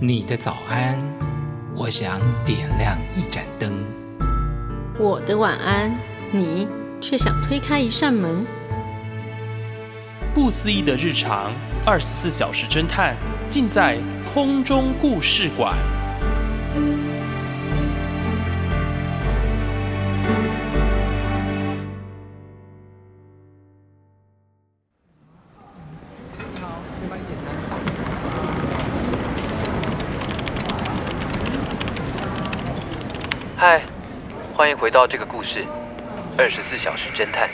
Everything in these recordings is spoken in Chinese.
你的早安，我想点亮一盏灯。我的晚安，你却想推开一扇门。不思议的日常，二十四小时侦探，尽在空中故事馆。嗨，欢迎回到这个故事，二十四小时侦探。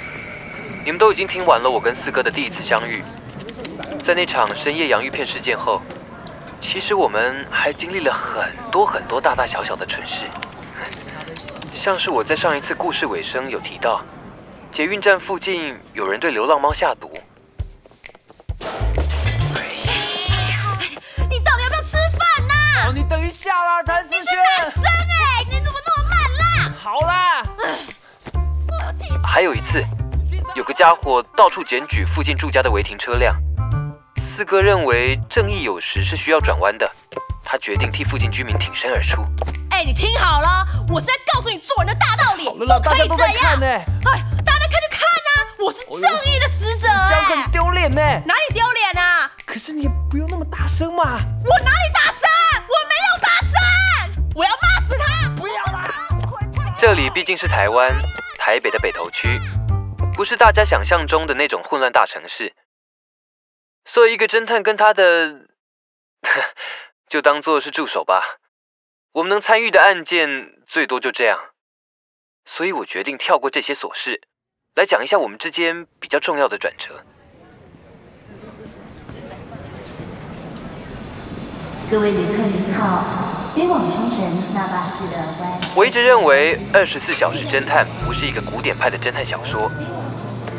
你们都已经听完了我跟四哥的第一次相遇，在那场深夜洋芋片事件后，其实我们还经历了很多很多大大小小的蠢事，像是我在上一次故事尾声有提到，捷运站附近有人对流浪猫下毒。你到底要不要吃饭呐、哦，你等一下啦，谭思你是轩。好啦！还有一次，有个家伙到处检举附近住家的违停车辆。四哥认为正义有时是需要转弯的，他决定替附近居民挺身而出。哎、你听好了，我是在告诉你做人的大道理，好了啦，不可以这大家都在看样。呢，哎，大家看就看啊，我是正义的使者这样哎、很丢脸呢。哪里丢脸啊？可是你也不用那么大声嘛。我哪里大声？我没有大声，我要骂。这里毕竟是台湾，台北的北投区，不是大家想象中的那种混乱大城市。所以一个侦探跟他的，就当做是助手吧。我们能参与的案件最多就这样。所以我决定跳过这些琐事，来讲一下我们之间比较重要的转折。各位旅客您好，飞往冲绳那霸。我一直认为《二十四小时侦探》不是一个古典派的侦探小说，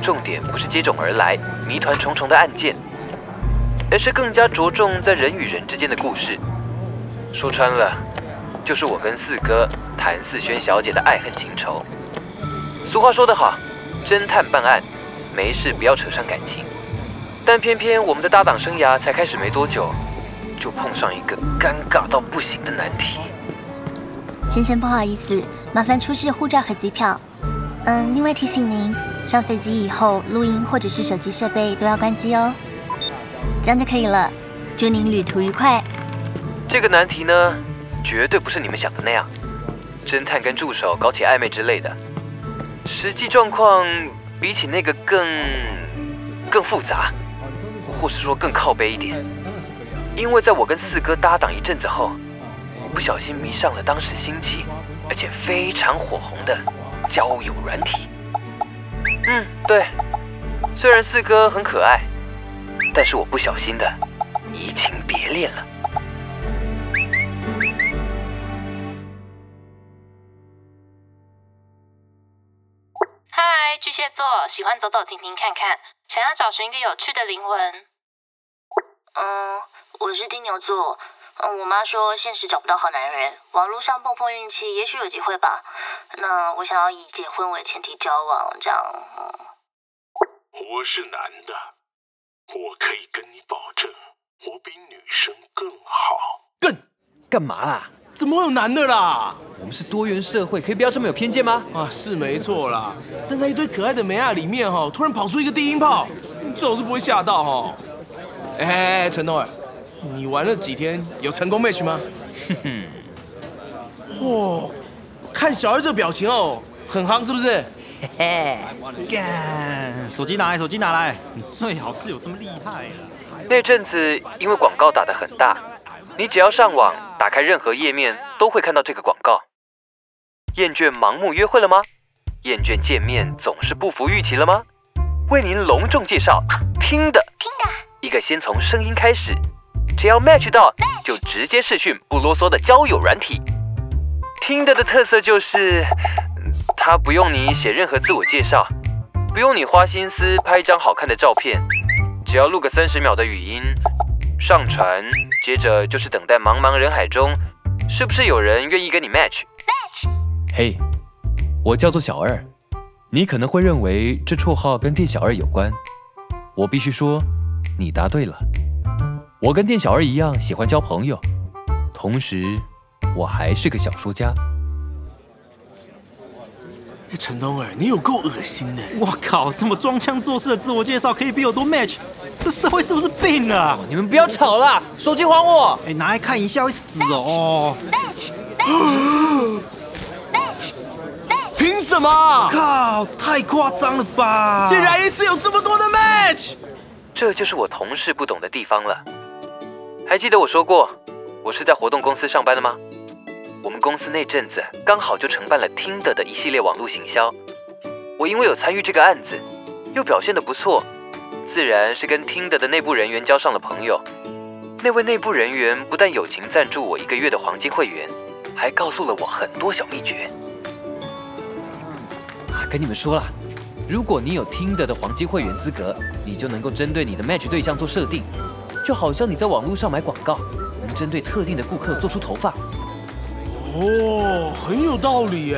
重点不是接踵而来、谜团重重的案件，而是更加着重在人与人之间的故事。说穿了，就是我跟四哥谭四轩小姐的爱恨情仇。俗话说得好，侦探办案，没事不要扯上感情。但偏偏我们的搭档生涯才开始没多久，就碰上一个尴尬到不行的难题。先生不好意思，麻烦出示护照和机票。嗯，另外提醒您，上飞机以后录音或者是手机设备都要关机哦。这样就可以了。祝您旅途愉快。这个难题呢，绝对不是你们想的那样，侦探跟助手搞起暧昧之类的。实际状况比起那个更更复杂，或是说更靠背一点。因为在我跟四哥搭档一阵子后，不小心迷上了当时兴起而且非常火红的交友软体。嗯，对，虽然四哥很可爱，但是我不小心的移情别恋了。嗨，巨蟹座，喜欢走走停停看看，想要找寻一个有趣的灵魂。嗯，我是金牛座。嗯，我妈说现实找不到好男人，网络上碰碰运气，也许有机会吧。那我想要以结婚为前提交往，这样。嗯我是男的，我可以跟你保证，我比女生更好。更干嘛啦？怎么会有男的啦？我们是多元社会，可以不要这么有偏见吗？啊，是没错啦，但在一堆可爱的美亚里面哈，突然跑出一个低音炮，这种是不会吓到哈。哎哎哎，陈东儿，你玩了几天，有成功 match 吗？哼哼。哇，看小二这表情哦，很夯是不是？嘿，干，手机拿来，手机拿来，你最好是有这么厉害的。那阵子因为广告打得很大，你只要上网打开任何页面都会看到这个广告。厌倦盲目约会了吗？厌倦见面总是不符预期了吗？为您隆重介绍听的，听的，一个先从声音开始，只要 match 到就直接视讯不啰嗦的交友软体。听的的特色就是，嗯它不用你写任何自我介绍，不用你花心思拍一张好看的照片，只要录个三十秒的语音，上传，接着就是等待茫茫人海中，是不是有人愿意跟你 match？嘿，我叫做小二，你可能会认为这绰号跟店小二有关，我必须说，你答对了。我跟店小二一样喜欢交朋友，同时我还是个小说家。哎，陈东儿，你有够恶心的！我靠，这么装腔作势的自我介绍可以比我多 match？这社会是不是病了？你们不要吵了，手机还我！哎，拿来看一下会死哦。凭什么？靠，太夸张了吧！竟然一次有这么多的 match，这就是我同事不懂的地方了。还记得我说过，我是在活动公司上班的吗？我们公司那阵子刚好就承办了听的的一系列网络行销，我因为有参与这个案子，又表现得不错，自然是跟听的的内部人员交上了朋友。那位内部人员不但友情赞助我一个月的黄金会员，还告诉了我很多小秘诀。跟你们说了，如果你有听的的黄金会员资格，你就能够针对你的 match 对象做设定，就好像你在网络上买广告，能针对特定的顾客做出投放。哦，很有道理耶！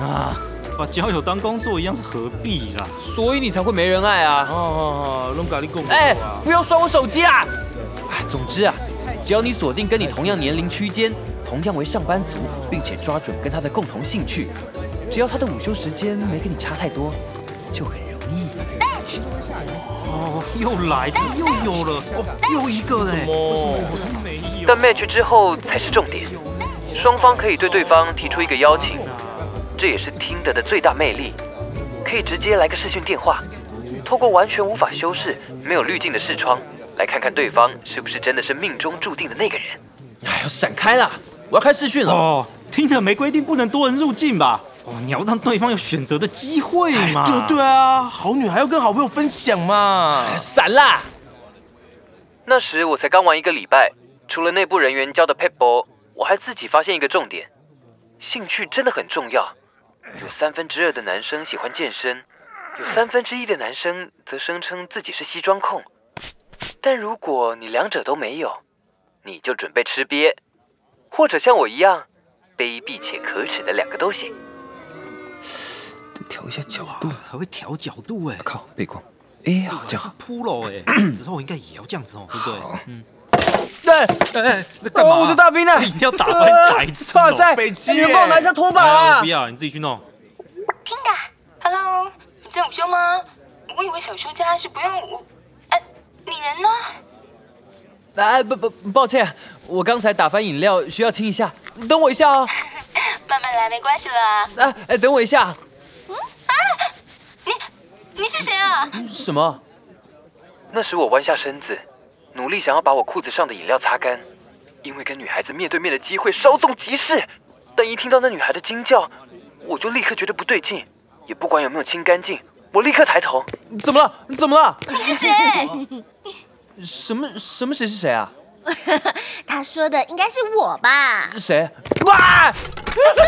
啊，把交友当工作一样是何必啦？所以你才会没人爱啊！哦，弄咖喱贡。哎，不要刷我手机啊！哎，总之啊，只要你锁定跟你同样年龄区间、同样为上班族，并且抓准跟他的共同兴趣，只要他的午休时间没跟你差太多，就很容易。哦，又来，又有了，哦，又一个嘞！但 match 之后才是重点。双方可以对对方提出一个邀请，这也是听得的最大魅力。可以直接来个视讯电话，透过完全无法修饰、没有滤镜的视窗，来看看对方是不是真的是命中注定的那个人。哎呦，闪开啦！我要开视讯了。哦，听得没规定不能多人入境吧？哦，你要让对方有选择的机会嘛。对对啊，好女孩要跟好朋友分享嘛。闪啦！那时我才刚玩一个礼拜，除了内部人员教的 p e p l 我还自己发现一个重点，兴趣真的很重要。有三分之二的男生喜欢健身，有三分之一的男生则声称自己是西装控。但如果你两者都没有，你就准备吃瘪，或者像我一样卑鄙且可耻的两个都行。调一下角度，还会调角度哎！靠，背光，哎，好这样。扑了哎，之后应该也要这样子哦，对不对？嗯。对，哎，那干嘛？我的大兵呢？一定要打翻白痴！哇塞，北七你们帮我拿一下拖把啊！不要，你自己去弄。听的，Hello，你在午休吗？我以为小休假是不用午……哎，你人呢？哎，不不，抱歉，我刚才打翻饮料，需要清一下，等我一下哦。慢慢来，没关系啦。哎哎，等我一下。你你是谁啊？什么？那时我弯下身子。努力想要把我裤子上的饮料擦干，因为跟女孩子面对面的机会稍纵即逝。但一听到那女孩的惊叫，我就立刻觉得不对劲，也不管有没有清干净，我立刻抬头。怎么了？你怎么了？你是谁？什么什么谁是谁啊？他说的应该是我吧？谁？哇！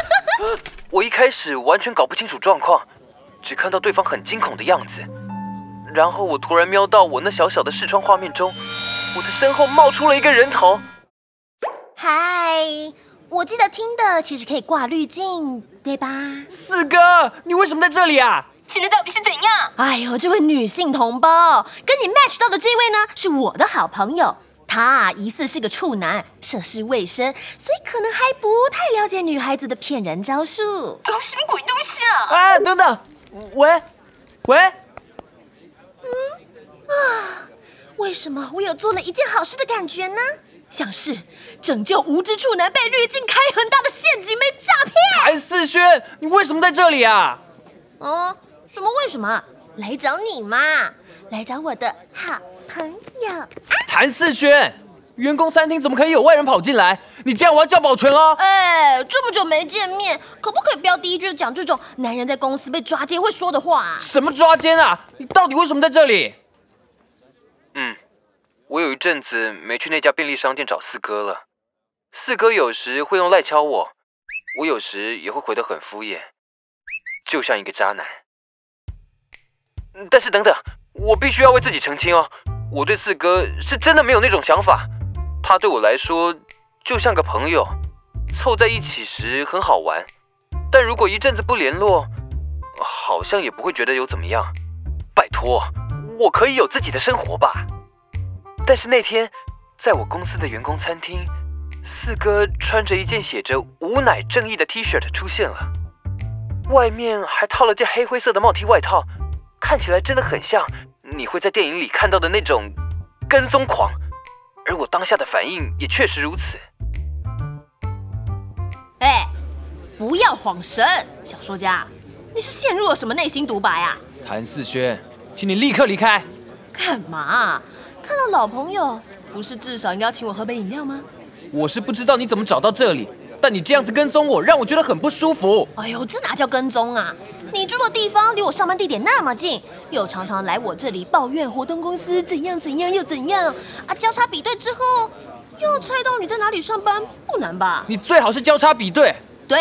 我一开始完全搞不清楚状况，只看到对方很惊恐的样子，然后我突然瞄到我那小小的视窗画面中。我的身后冒出了一个人头。嗨，我记得听的其实可以挂滤镜，对吧？四哥，你为什么在这里啊？现在到底是怎样？哎呦，这位女性同胞，跟你 match 到的这位呢，是我的好朋友。他疑似是个处男，涉世未深，所以可能还不太了解女孩子的骗人招数。搞什么鬼东西啊？哎，等等，喂，喂，嗯啊。为什么我有做了一件好事的感觉呢？像是拯救无知处男被滤镜开很大的陷阱被诈骗。谭思轩，你为什么在这里啊？哦，什么为什么？来找你嘛，来找我的好朋友。谭思轩，员工餐厅怎么可以有外人跑进来？你这样我要叫保全了。哎，这么久没见面，可不可以不要第一句讲这种男人在公司被抓奸会说的话？什么抓奸啊？你到底为什么在这里？嗯，我有一阵子没去那家便利商店找四哥了。四哥有时会用赖敲我，我有时也会回得很敷衍，就像一个渣男。但是等等，我必须要为自己澄清哦，我对四哥是真的没有那种想法。他对我来说就像个朋友，凑在一起时很好玩，但如果一阵子不联络，好像也不会觉得有怎么样。拜托，我可以有自己的生活吧。但是那天，在我公司的员工餐厅，四哥穿着一件写着“无奶正义”的 T 恤出现了，外面还套了件黑灰色的帽 T 外套，看起来真的很像你会在电影里看到的那种跟踪狂。而我当下的反应也确实如此。哎，不要晃神，小说家，你是陷入了什么内心独白啊？谭四轩，请你立刻离开。干嘛？看到老朋友，不是至少应该请我喝杯饮料吗？我是不知道你怎么找到这里，但你这样子跟踪我，让我觉得很不舒服。哎呦，这哪叫跟踪啊？你住的地方离我上班地点那么近，又常常来我这里抱怨活动公司怎样怎样又怎样啊？交叉比对之后，又猜到你在哪里上班，不难吧？你最好是交叉比对。对，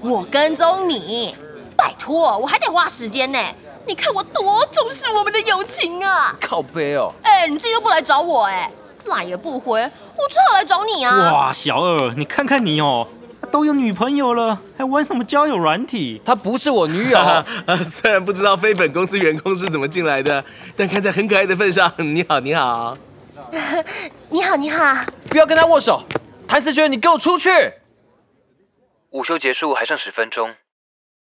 我跟踪你，拜托，我还得花时间呢。你看我多重视我们的友情啊！靠背哦。哎，你自己又不来找我，哎，赖也不回，我只好来找你啊。哇，小二，你看看你哦。都有女朋友了，还玩什么交友软体？她不是我女友。虽然不知道非本公司员工是怎么进来的，但看在很可爱的份上，你好，你好，你好，你好。不要跟他握手，谭思轩，你给我出去。午休结束还剩十分钟，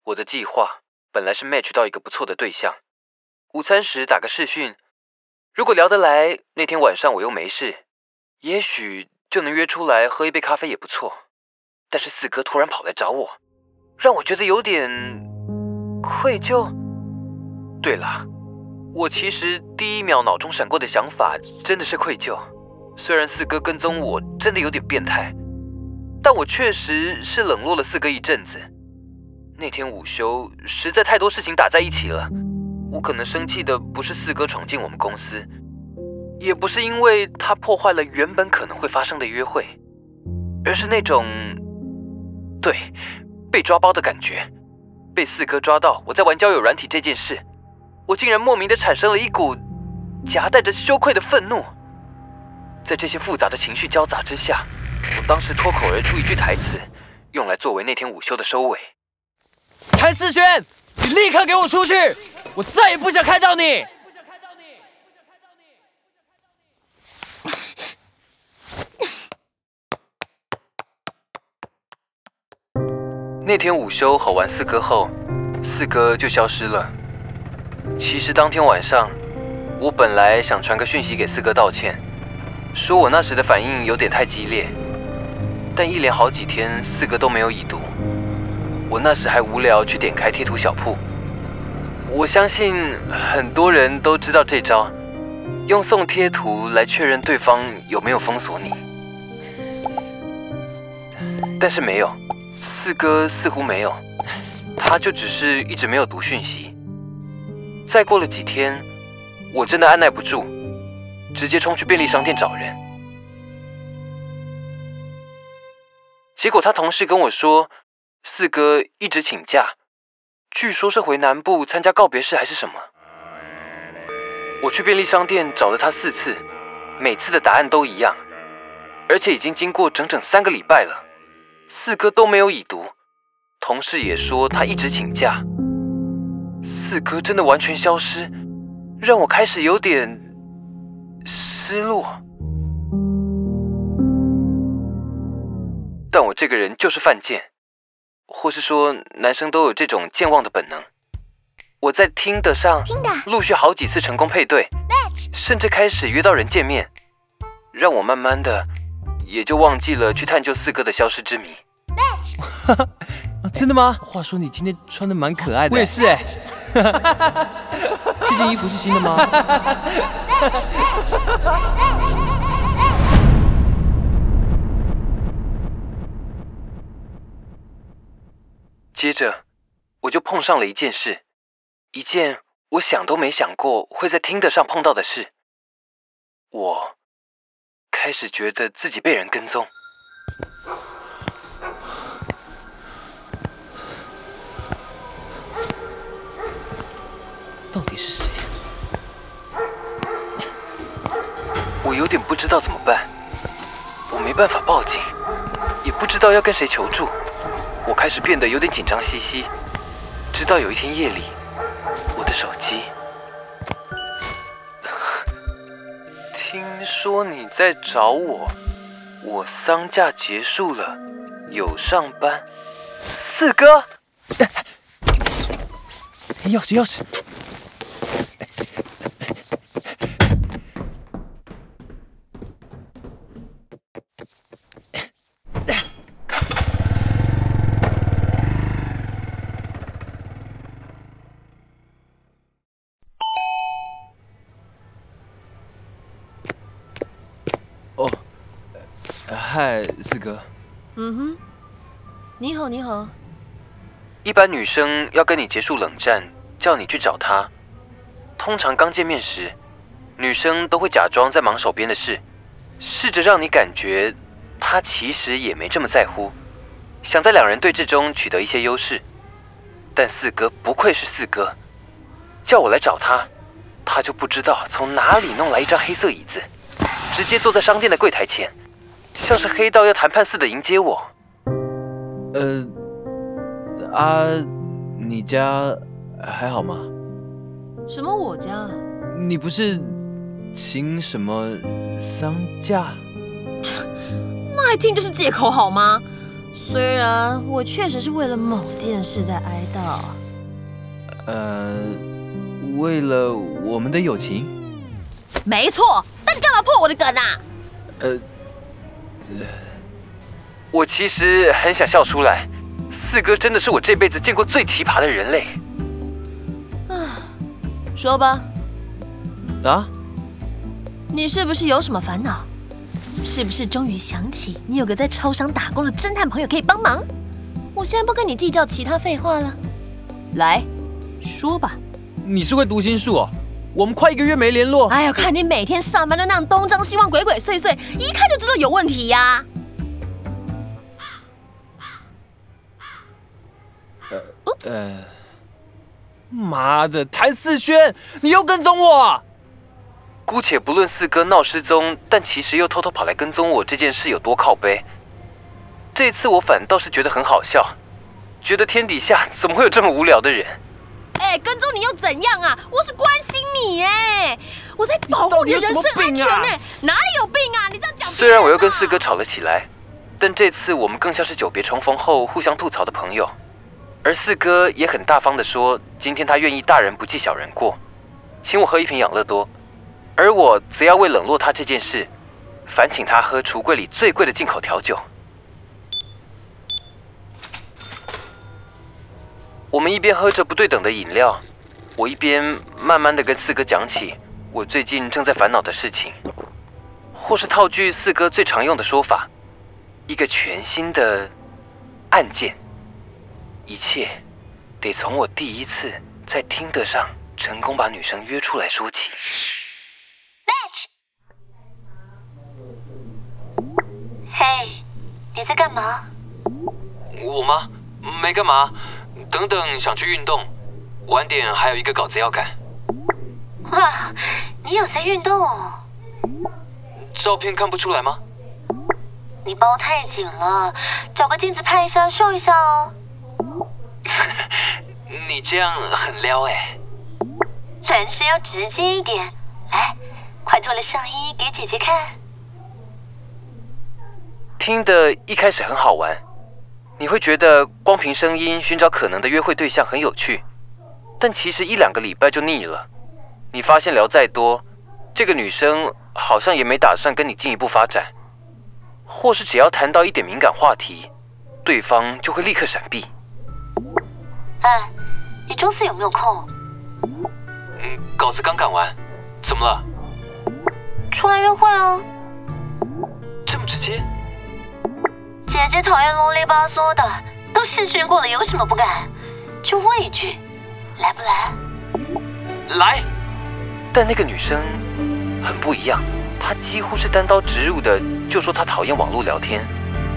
我的计划本来是 match 到一个不错的对象，午餐时打个视讯，如果聊得来，那天晚上我又没事，也许就能约出来喝一杯咖啡也不错。但是四哥突然跑来找我，让我觉得有点愧疚。对了，我其实第一秒脑中闪过的想法真的是愧疚。虽然四哥跟踪我真的有点变态，但我确实是冷落了四哥一阵子。那天午休实在太多事情打在一起了，我可能生气的不是四哥闯进我们公司，也不是因为他破坏了原本可能会发生的约会，而是那种……对，被抓包的感觉，被四哥抓到我在玩交友软体这件事，我竟然莫名的产生了一股夹带着羞愧的愤怒。在这些复杂的情绪交杂之下，我当时脱口而出一句台词，用来作为那天午休的收尾：“谭思轩，你立刻给我出去！我再也不想看到你！”那天午休吼完四哥后，四哥就消失了。其实当天晚上，我本来想传个讯息给四哥道歉，说我那时的反应有点太激烈。但一连好几天四哥都没有已读，我那时还无聊去点开贴图小铺。我相信很多人都知道这招，用送贴图来确认对方有没有封锁你。但是没有。四哥似乎没有，他就只是一直没有读讯息。再过了几天，我真的按耐不住，直接冲去便利商店找人。结果他同事跟我说，四哥一直请假，据说是回南部参加告别式还是什么。我去便利商店找了他四次，每次的答案都一样，而且已经经过整整三个礼拜了。四哥都没有已读，同事也说他一直请假。四哥真的完全消失，让我开始有点失落。但我这个人就是犯贱，或是说男生都有这种健忘的本能。我在听得上听的陆续好几次成功配对，甚至开始约到人见面，让我慢慢的。也就忘记了去探究四哥的消失之谜。真的吗？话说你今天穿的蛮可爱的。我也是哎。这件衣服是新的吗？接着，我就碰上了一件事，一件我想都没想过会在听得上碰到的事。我。开始觉得自己被人跟踪，到底是谁？我有点不知道怎么办，我没办法报警，也不知道要跟谁求助，我开始变得有点紧张兮兮，直到有一天夜里，我的手机，听说你在找我，我丧假结束了，有上班。四哥，钥匙钥匙。哦，嗨，四哥。嗯哼，你好，你好。一般女生要跟你结束冷战，叫你去找她，通常刚见面时，女生都会假装在忙手边的事，试着让你感觉她其实也没这么在乎，想在两人对峙中取得一些优势。但四哥不愧是四哥，叫我来找他，他就不知道从哪里弄来一张黑色椅子，直接坐在商店的柜台前，像是黑道要谈判似的迎接我。呃，啊，你家还好吗？什么我家？你不是请什么丧假？那一听就是借口好吗？虽然我确实是为了某件事在哀悼。呃，为了我们的友情。没错，那你干嘛破我的梗啊？呃，我其实很想笑出来，四哥真的是我这辈子见过最奇葩的人类。啊，说吧。啊？你是不是有什么烦恼？是不是终于想起你有个在超商打工的侦探朋友可以帮忙？我现在不跟你计较其他废话了，来说吧。你是会读心术哦？我们快一个月没联络。哎呀，看你每天上班都那样东张西望、鬼鬼祟祟，一看就知道有问题呀。呃呃，妈的，谭四轩，你又跟踪我！姑且不论四哥闹失踪，但其实又偷偷跑来跟踪我这件事有多靠背，这次我反倒是觉得很好笑，觉得天底下怎么会有这么无聊的人？哎，跟踪你又怎样啊？我是保护你的人身安全哎，哪里有病啊？你这样讲。虽然我又跟四哥吵了起来，但这次我们更像是久别重逢后互相吐槽的朋友，而四哥也很大方的说，今天他愿意大人不计小人过，请我喝一瓶养乐多。而我则要为冷落他这件事，烦请他喝橱柜里最贵的进口调酒。我们一边喝着不对等的饮料，我一边慢慢的跟四哥讲起我最近正在烦恼的事情，或是套句四哥最常用的说法，一个全新的案件。一切得从我第一次在听得上成功把女生约出来说起。嘿，你在干嘛？我吗？没干嘛。等等，想去运动，晚点还有一个稿子要赶。哇，你有在运动哦？照片看不出来吗？你包太紧了，找个镜子拍一下，秀一下哦。你这样很撩哎。男生要直接一点，来，快脱了上衣给姐姐看。听的一开始很好玩，你会觉得光凭声音寻找可能的约会对象很有趣，但其实一两个礼拜就腻了。你发现聊再多，这个女生好像也没打算跟你进一步发展，或是只要谈到一点敏感话题，对方就会立刻闪避。哎，你周四有没有空？嗯，稿子刚赶完，怎么了？出来约会啊？这么直接？姐姐讨厌啰里吧嗦的，都试训过了，有什么不敢？就问一句，来不来？来。但那个女生很不一样，她几乎是单刀直入的就说她讨厌网络聊天，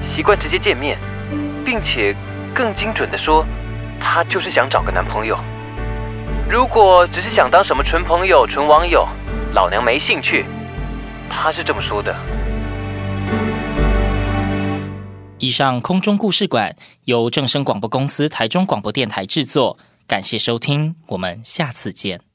习惯直接见面，并且更精准的说，她就是想找个男朋友。如果只是想当什么纯朋友、纯网友，老娘没兴趣。她是这么说的。以上空中故事馆由正声广播公司台中广播电台制作，感谢收听，我们下次见。